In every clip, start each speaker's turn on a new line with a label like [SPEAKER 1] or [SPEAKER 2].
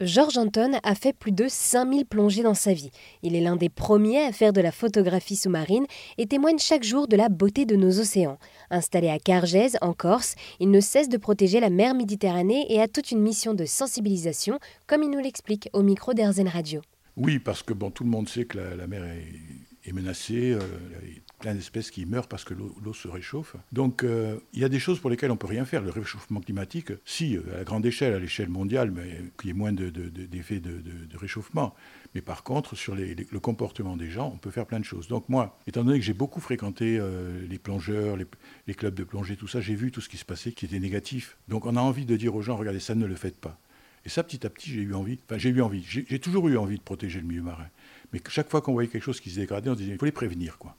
[SPEAKER 1] Georges Anton a fait plus de 5000 plongées dans sa vie. Il est l'un des premiers à faire de la photographie sous-marine et témoigne chaque jour de la beauté de nos océans. Installé à Cargèse, en Corse, il ne cesse de protéger la mer Méditerranée et a toute une mission de sensibilisation, comme il nous l'explique au micro d'Airzen Radio.
[SPEAKER 2] Oui, parce que bon, tout le monde sait que la, mer est, menacée. Euh, plein d'espèces qui meurent parce que l'eau se réchauffe. Donc euh, il y a des choses pour lesquelles on ne peut rien faire. Le réchauffement climatique, si, euh, à grande échelle, à l'échelle mondiale, mais qu'il y ait moins d'effets de, réchauffement. Mais par contre, sur le comportement des gens, on peut faire plein de choses. Donc moi, étant donné que j'ai beaucoup fréquenté euh, les plongeurs, les, clubs de plongée, tout ça, j'ai vu tout ce qui se passait qui était négatif. Donc on a envie de dire aux gens, regardez, ça ne le faites pas. Et ça, petit à petit, j'ai eu envie, enfin j'ai eu envie, j'ai toujours eu envie de protéger le milieu marin. Mais chaque fois qu'on voyait quelque chose qui se dégradait, on disait, il faut les prévenir. quoi.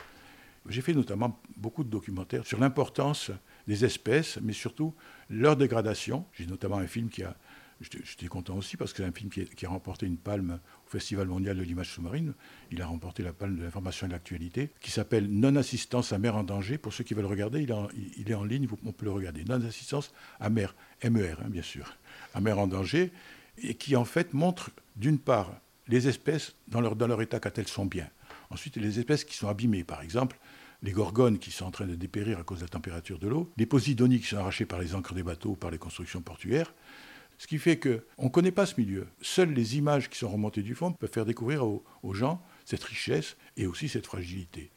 [SPEAKER 2] J'ai fait notamment beaucoup de documentaires sur l'importance des espèces, mais surtout leur dégradation. J'ai notamment un film qui a. J'étais content aussi parce que c'est un film qui a, remporté une palme au Festival mondial de l'image sous-marine. Il a remporté la palme de l'information et de l'actualité, qui s'appelle Non-assistance à mer en danger. Pour ceux qui veulent regarder, il est en, ligne, on peut le regarder. Non-assistance à mer, MER, bien sûr, à mer en danger, et qui en fait montre, d'une part, les espèces dans leur, dans leur état quand elles sont bien. Ensuite, les espèces qui sont abîmées, par exemple, les gorgones qui sont en train de dépérir à cause de la température de l'eau, les posidonies qui sont arrachées par les encres des bateaux ou par les constructions portuaires. Ce qui fait qu'on ne connaît pas ce milieu. Seules les images qui sont remontées du fond peuvent faire découvrir aux, gens cette richesse et aussi cette fragilité.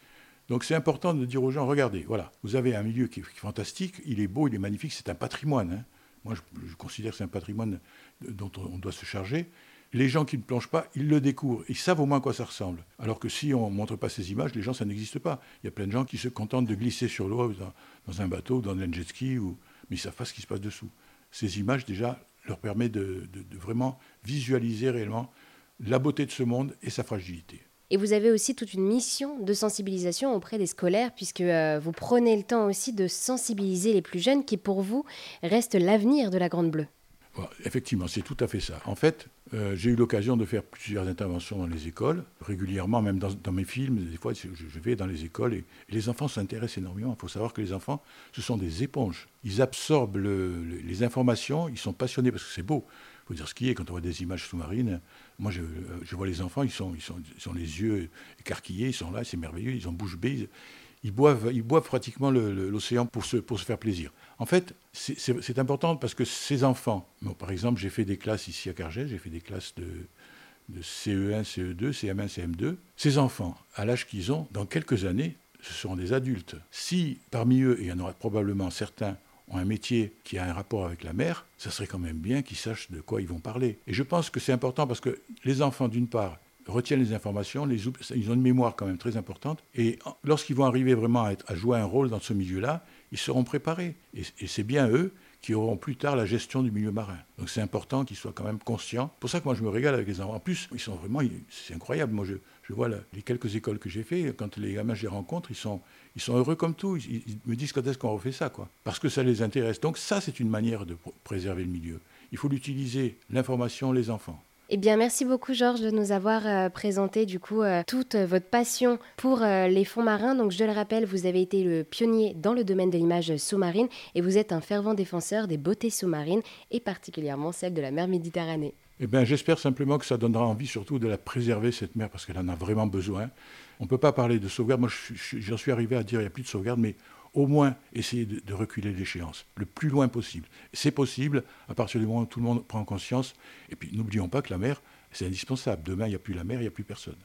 [SPEAKER 2] Donc c'est important de dire aux gens, regardez, voilà, vous avez un milieu qui est, fantastique, il est beau, il est magnifique, c'est un patrimoine. Hein. Moi, je, je, considère que c'est un patrimoine dont on doit se charger les gens qui ne plongent pas, ils le découvrent. Ils savent au moins à quoi ça ressemble. Alors que si on ne montre pas ces images, les gens, ça n'existe pas. Il y a plein de gens qui se contentent de glisser sur l'eau dans, un bateau, dans un jet ski, ou... mais ils ne savent pas ce qui se passe dessous. Ces images, déjà, leur permettent de, vraiment visualiser réellement la beauté de ce monde et sa fragilité.
[SPEAKER 1] Et vous avez aussi toute une mission de sensibilisation auprès des scolaires, puisque euh, vous prenez le temps aussi de sensibiliser les plus jeunes, qui pour vous restent l'avenir de la Grande Bleue.
[SPEAKER 2] Effectivement, c'est tout à fait ça. En fait, euh, j'ai eu l'occasion de faire plusieurs interventions dans les écoles, régulièrement, même dans, mes films. Des fois, je, vais dans les écoles et, les enfants s'intéressent énormément. Il faut savoir que les enfants, ce sont des éponges. Ils absorbent les informations, ils sont passionnés parce que c'est beau. Il faut dire ce qui est quand on voit des images sous-marines. Moi, je, euh, vois les enfants, ils sont, ils, sont, ils ont les yeux écarquillés, ils sont là, c'est merveilleux, ils ont bouche bée boivent, ils boivent pratiquement l'océan pour se, pour se faire plaisir. En fait, c'est important parce que ces enfants, par exemple, j'ai fait des classes ici à Cargès, j'ai fait des classes de, de CE1, CE2, CM1, CM2. Ces enfants, à l'âge qu'ils ont, dans quelques années, ce seront des adultes. Si parmi eux, et il y en aura probablement certains, ont un métier qui a un rapport avec la mer, ça serait quand même bien qu'ils sachent de quoi ils vont parler. Et je pense que c'est important parce que les enfants, d'une part, retiennent les informations, ils ont une mémoire quand même très importante, et lorsqu'ils vont arriver vraiment à, jouer un rôle dans ce milieu-là, ils seront préparés. Et, c'est bien eux qui auront plus tard la gestion du milieu marin. Donc c'est important qu'ils soient quand même conscients. C'est pour ça que moi je me régale avec les enfants. En plus, ils sont vraiment, c'est incroyable. Moi je, vois les quelques écoles que j'ai fait, quand les gamins je les rencontre, ils sont, heureux comme tout. Ils, ils me disent quand est-ce qu'on refait ça, quoi. Parce que ça les intéresse. Donc ça c'est une manière de préserver le milieu. Il faut l'utiliser, l'information, les enfants.
[SPEAKER 1] Eh bien, merci beaucoup, Georges, de nous avoir euh, présenté du coup euh, toute votre passion pour euh, les fonds marins. Donc, je le rappelle, vous avez été le pionnier dans le domaine de l'image sous-marine et vous êtes un fervent défenseur des beautés sous-marines et particulièrement celle de la mer Méditerranée.
[SPEAKER 2] Eh bien, j'espère simplement que ça donnera envie surtout de la préserver, cette mer, parce qu'elle en a vraiment besoin. On ne peut pas parler de sauvegarde. Moi, j'en suis arrivé à dire qu'il n'y a plus de sauvegarde, mais au moins essayer de, reculer l'échéance le plus loin possible. C'est possible à partir du moment où tout le monde prend conscience. Et puis n'oublions pas que la mer, c'est indispensable. Demain, il n'y a plus la mer, il n'y a plus personne.